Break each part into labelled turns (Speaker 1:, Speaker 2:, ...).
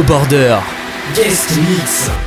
Speaker 1: No Border. Guest Mix.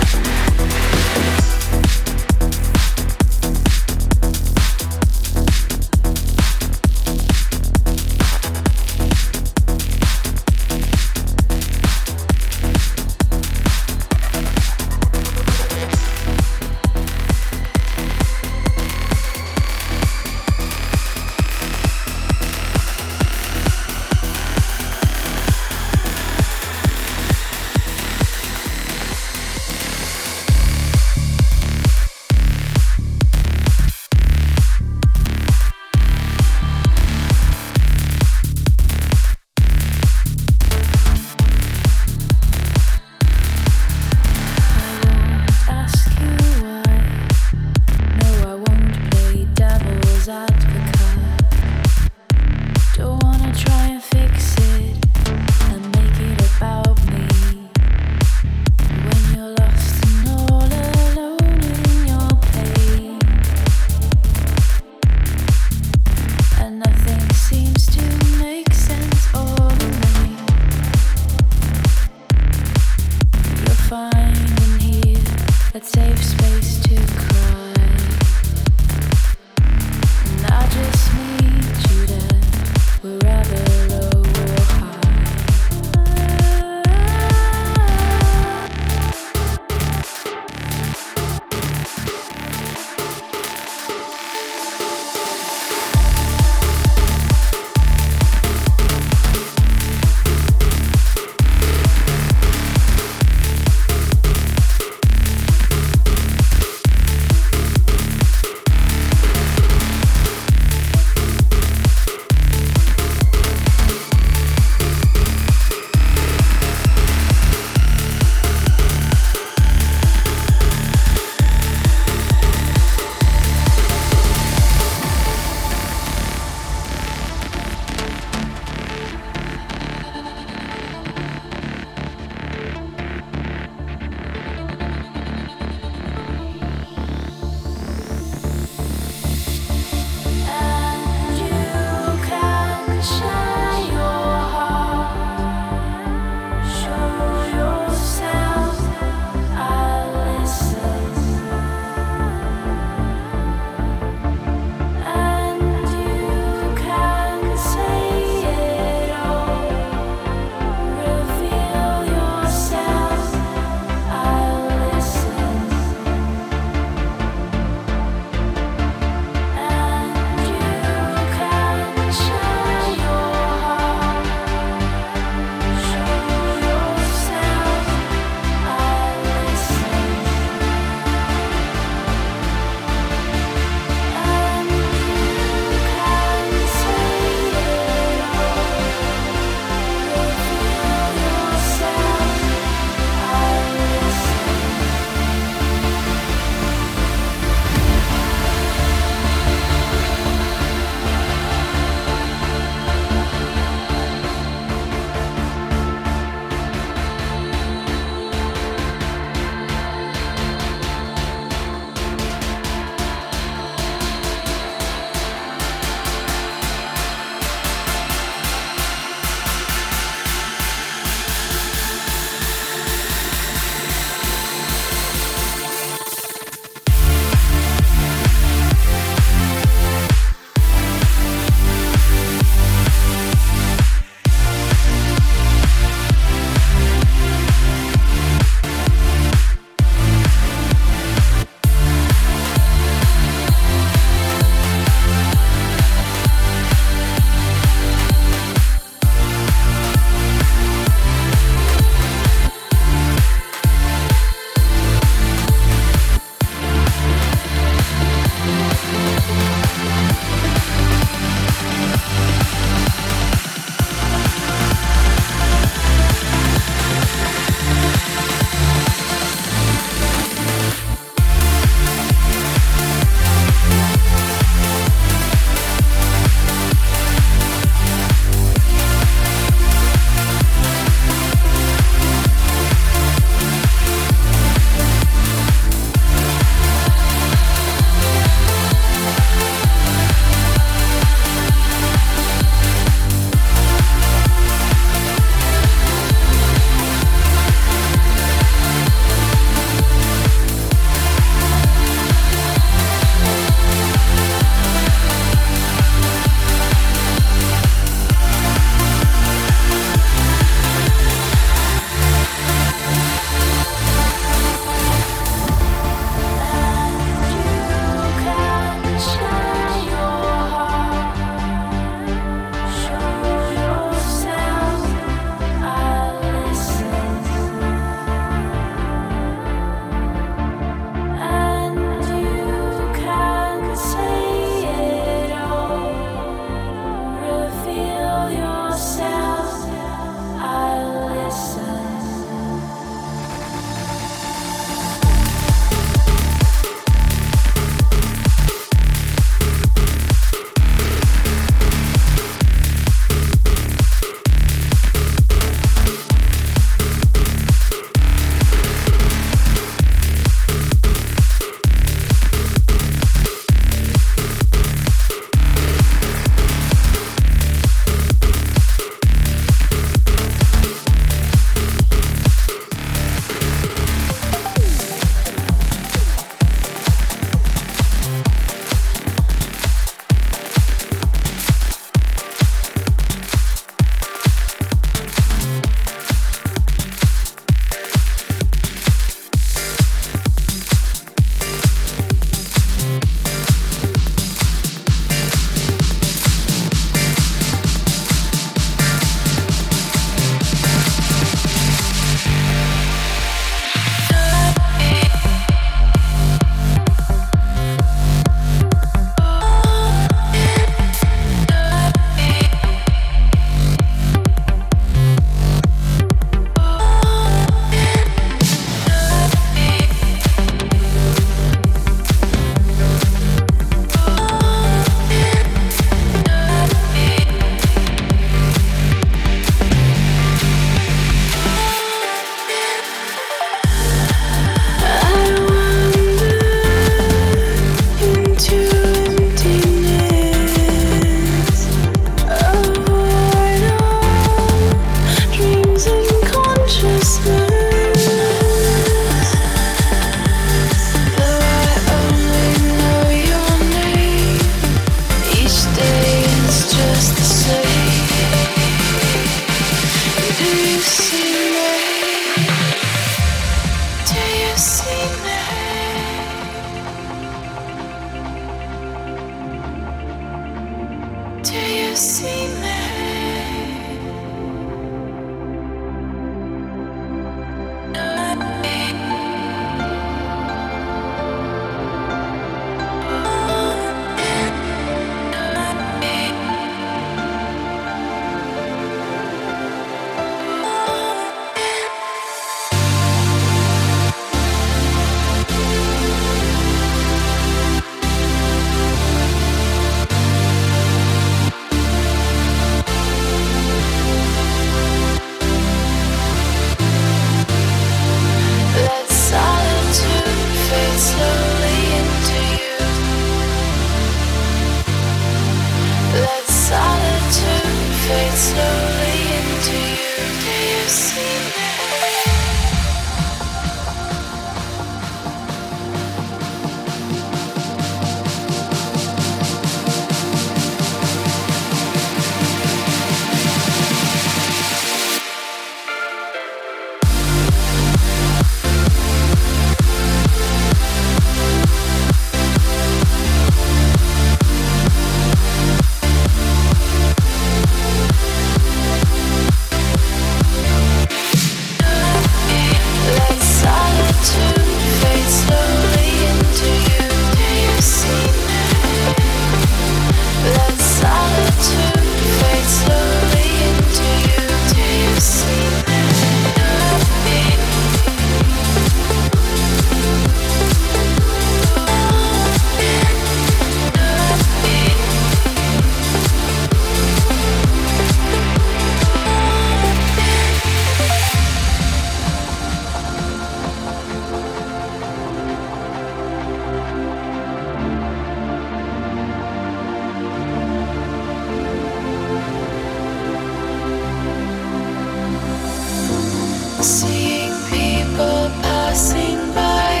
Speaker 2: Seeing people passing by,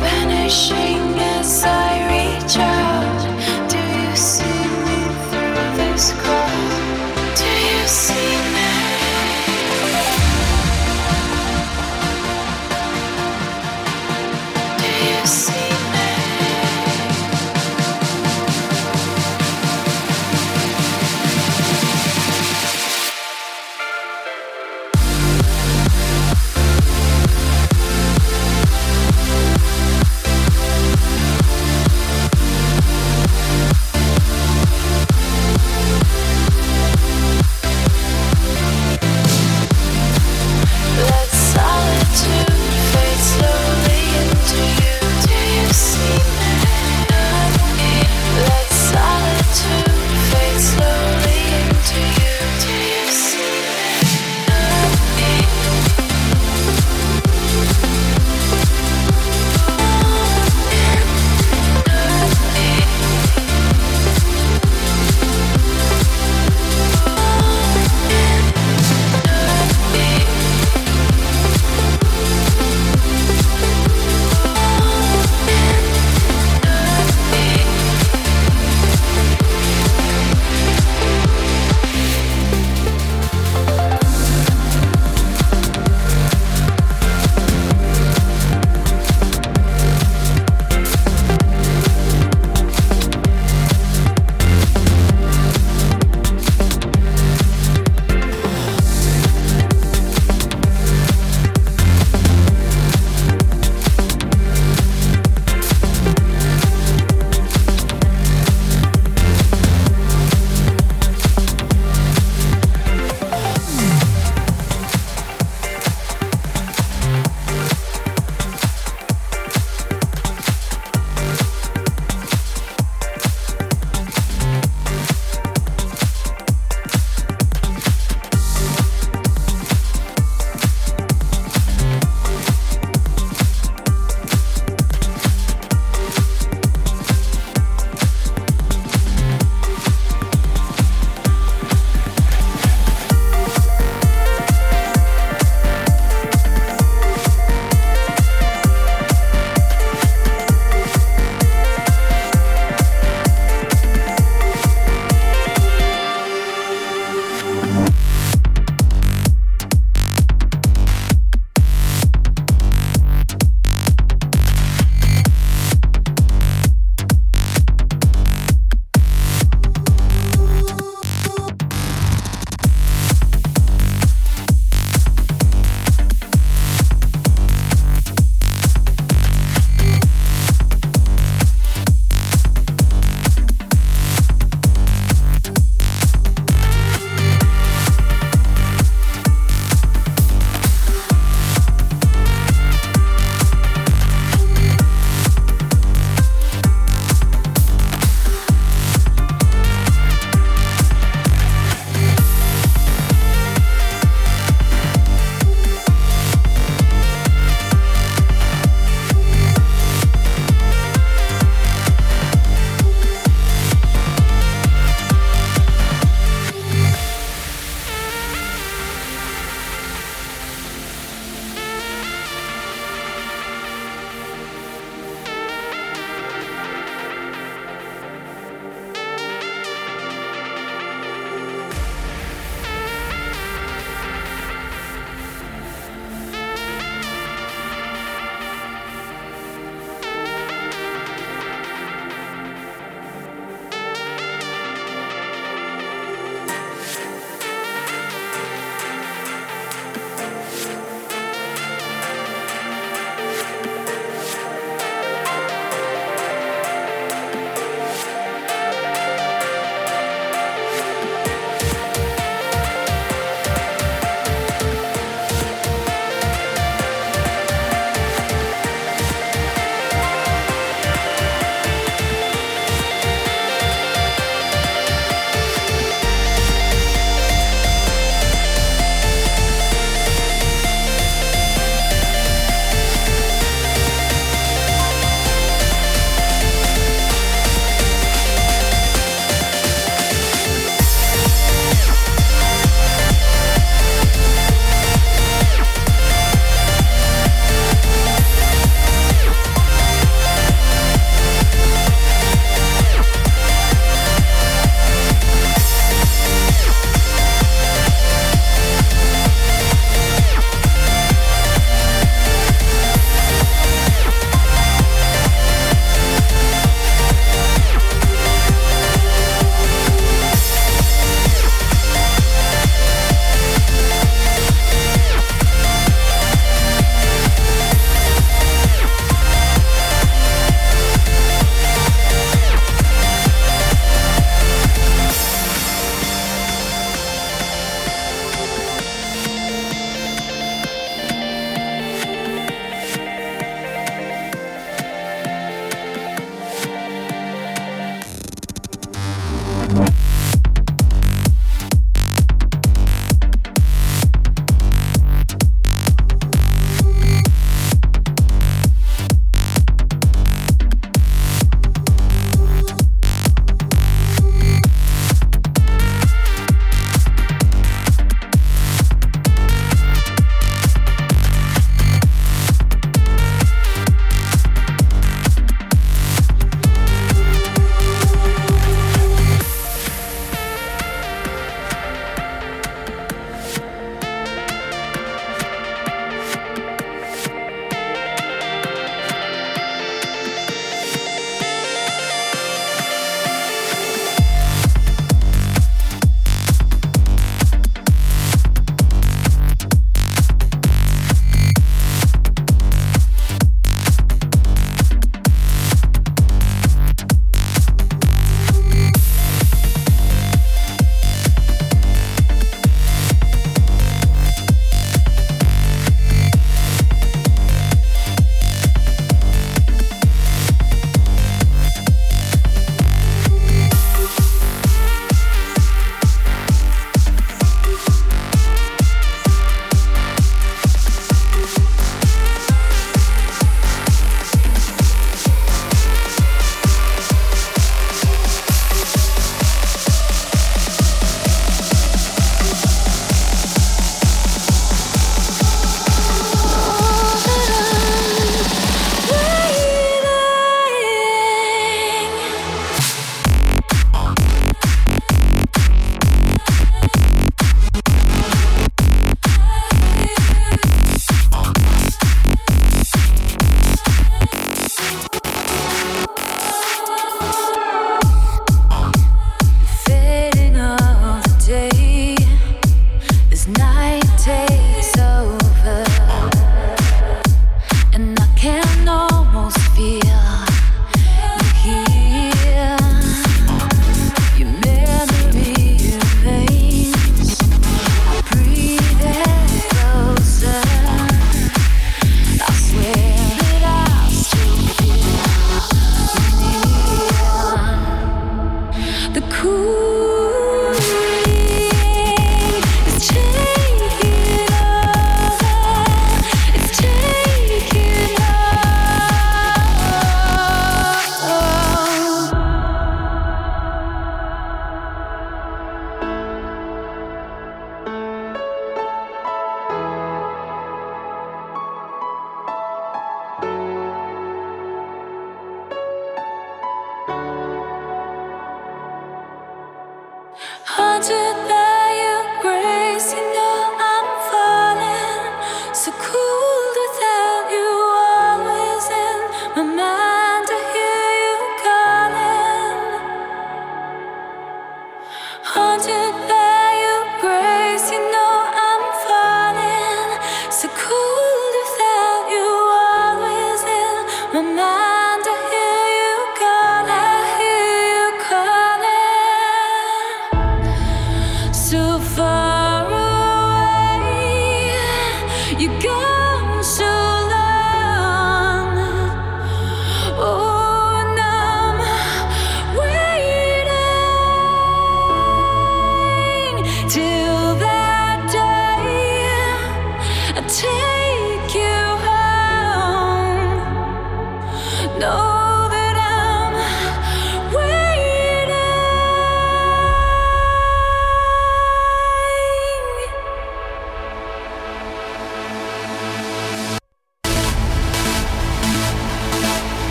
Speaker 2: vanishing.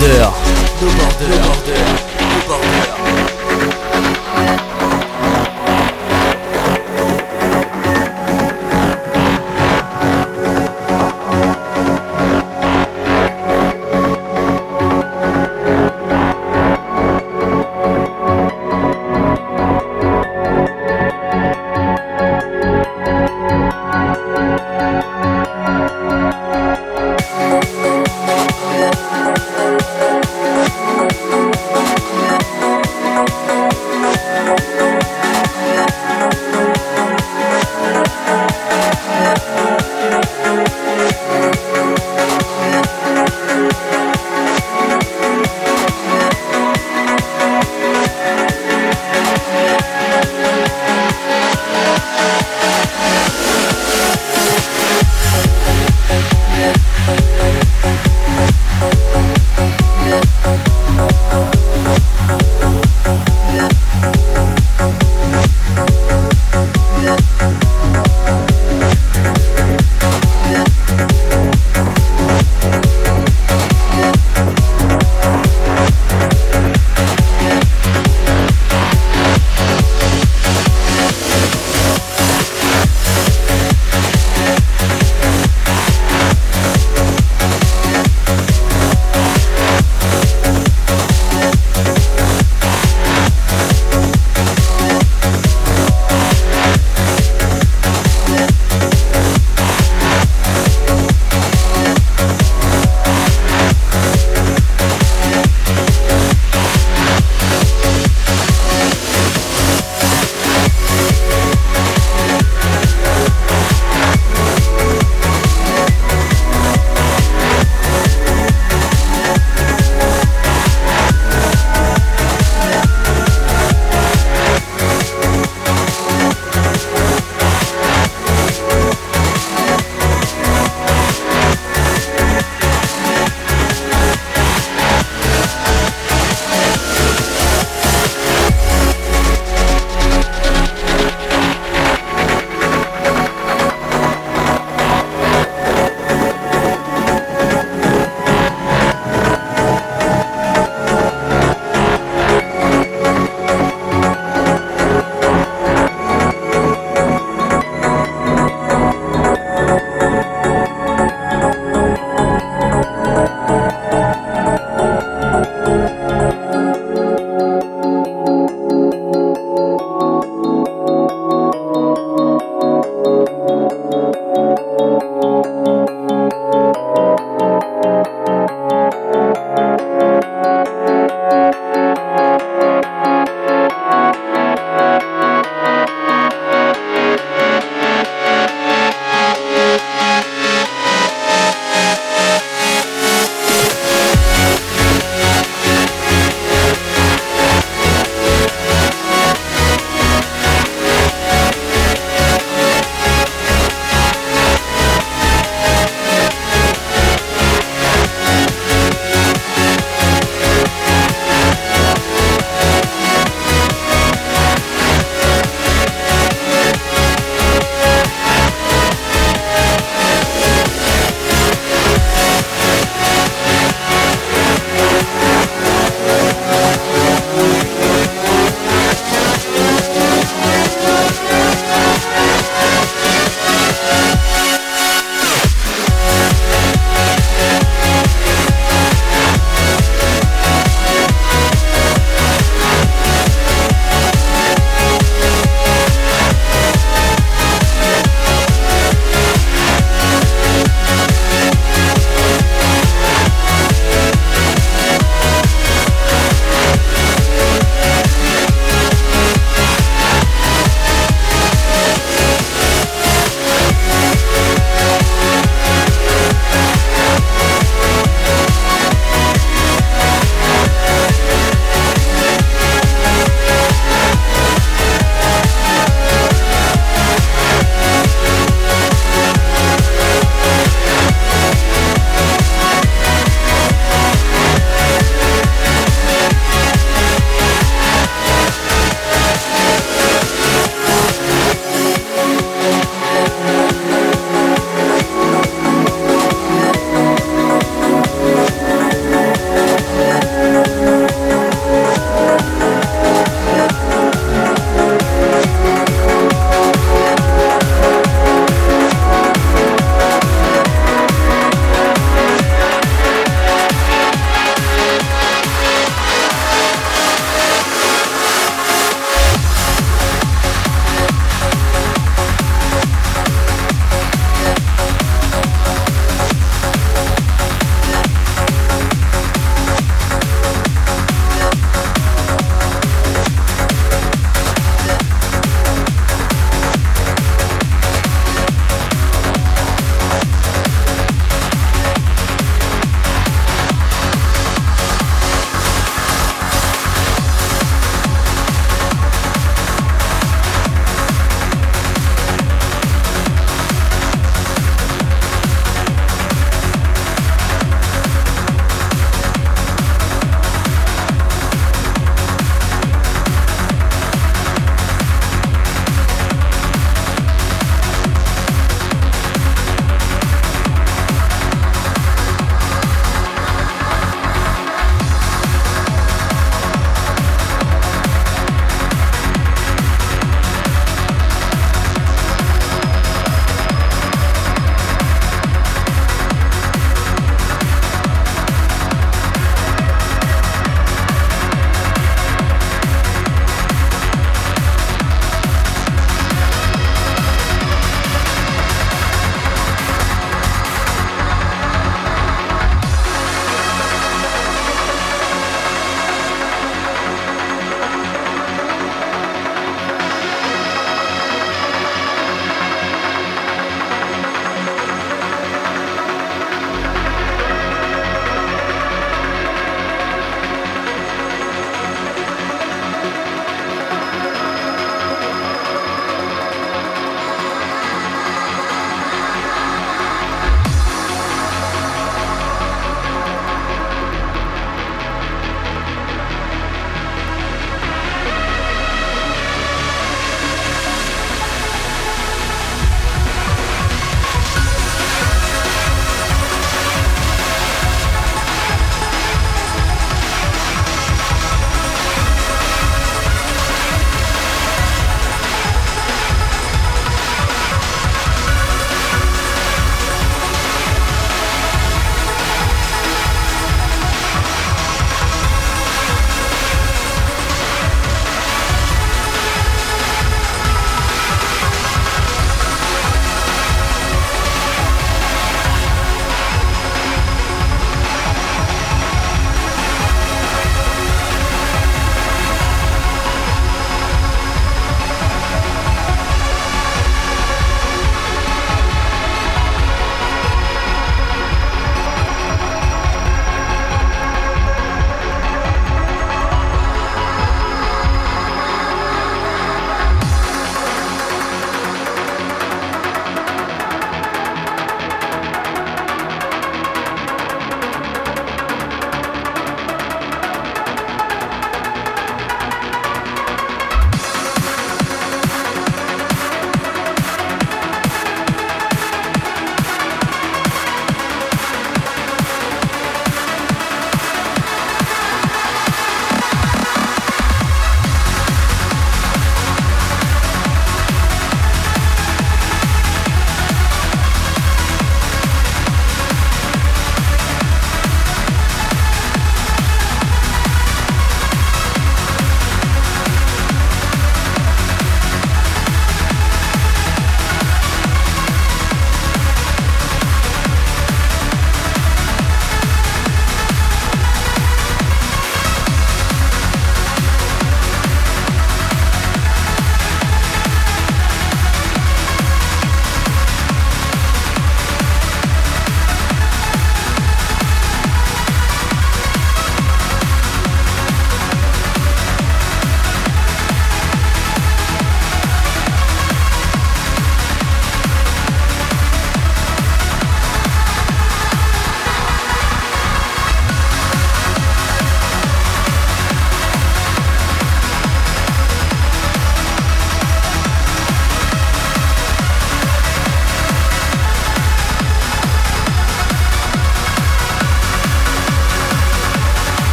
Speaker 1: 모두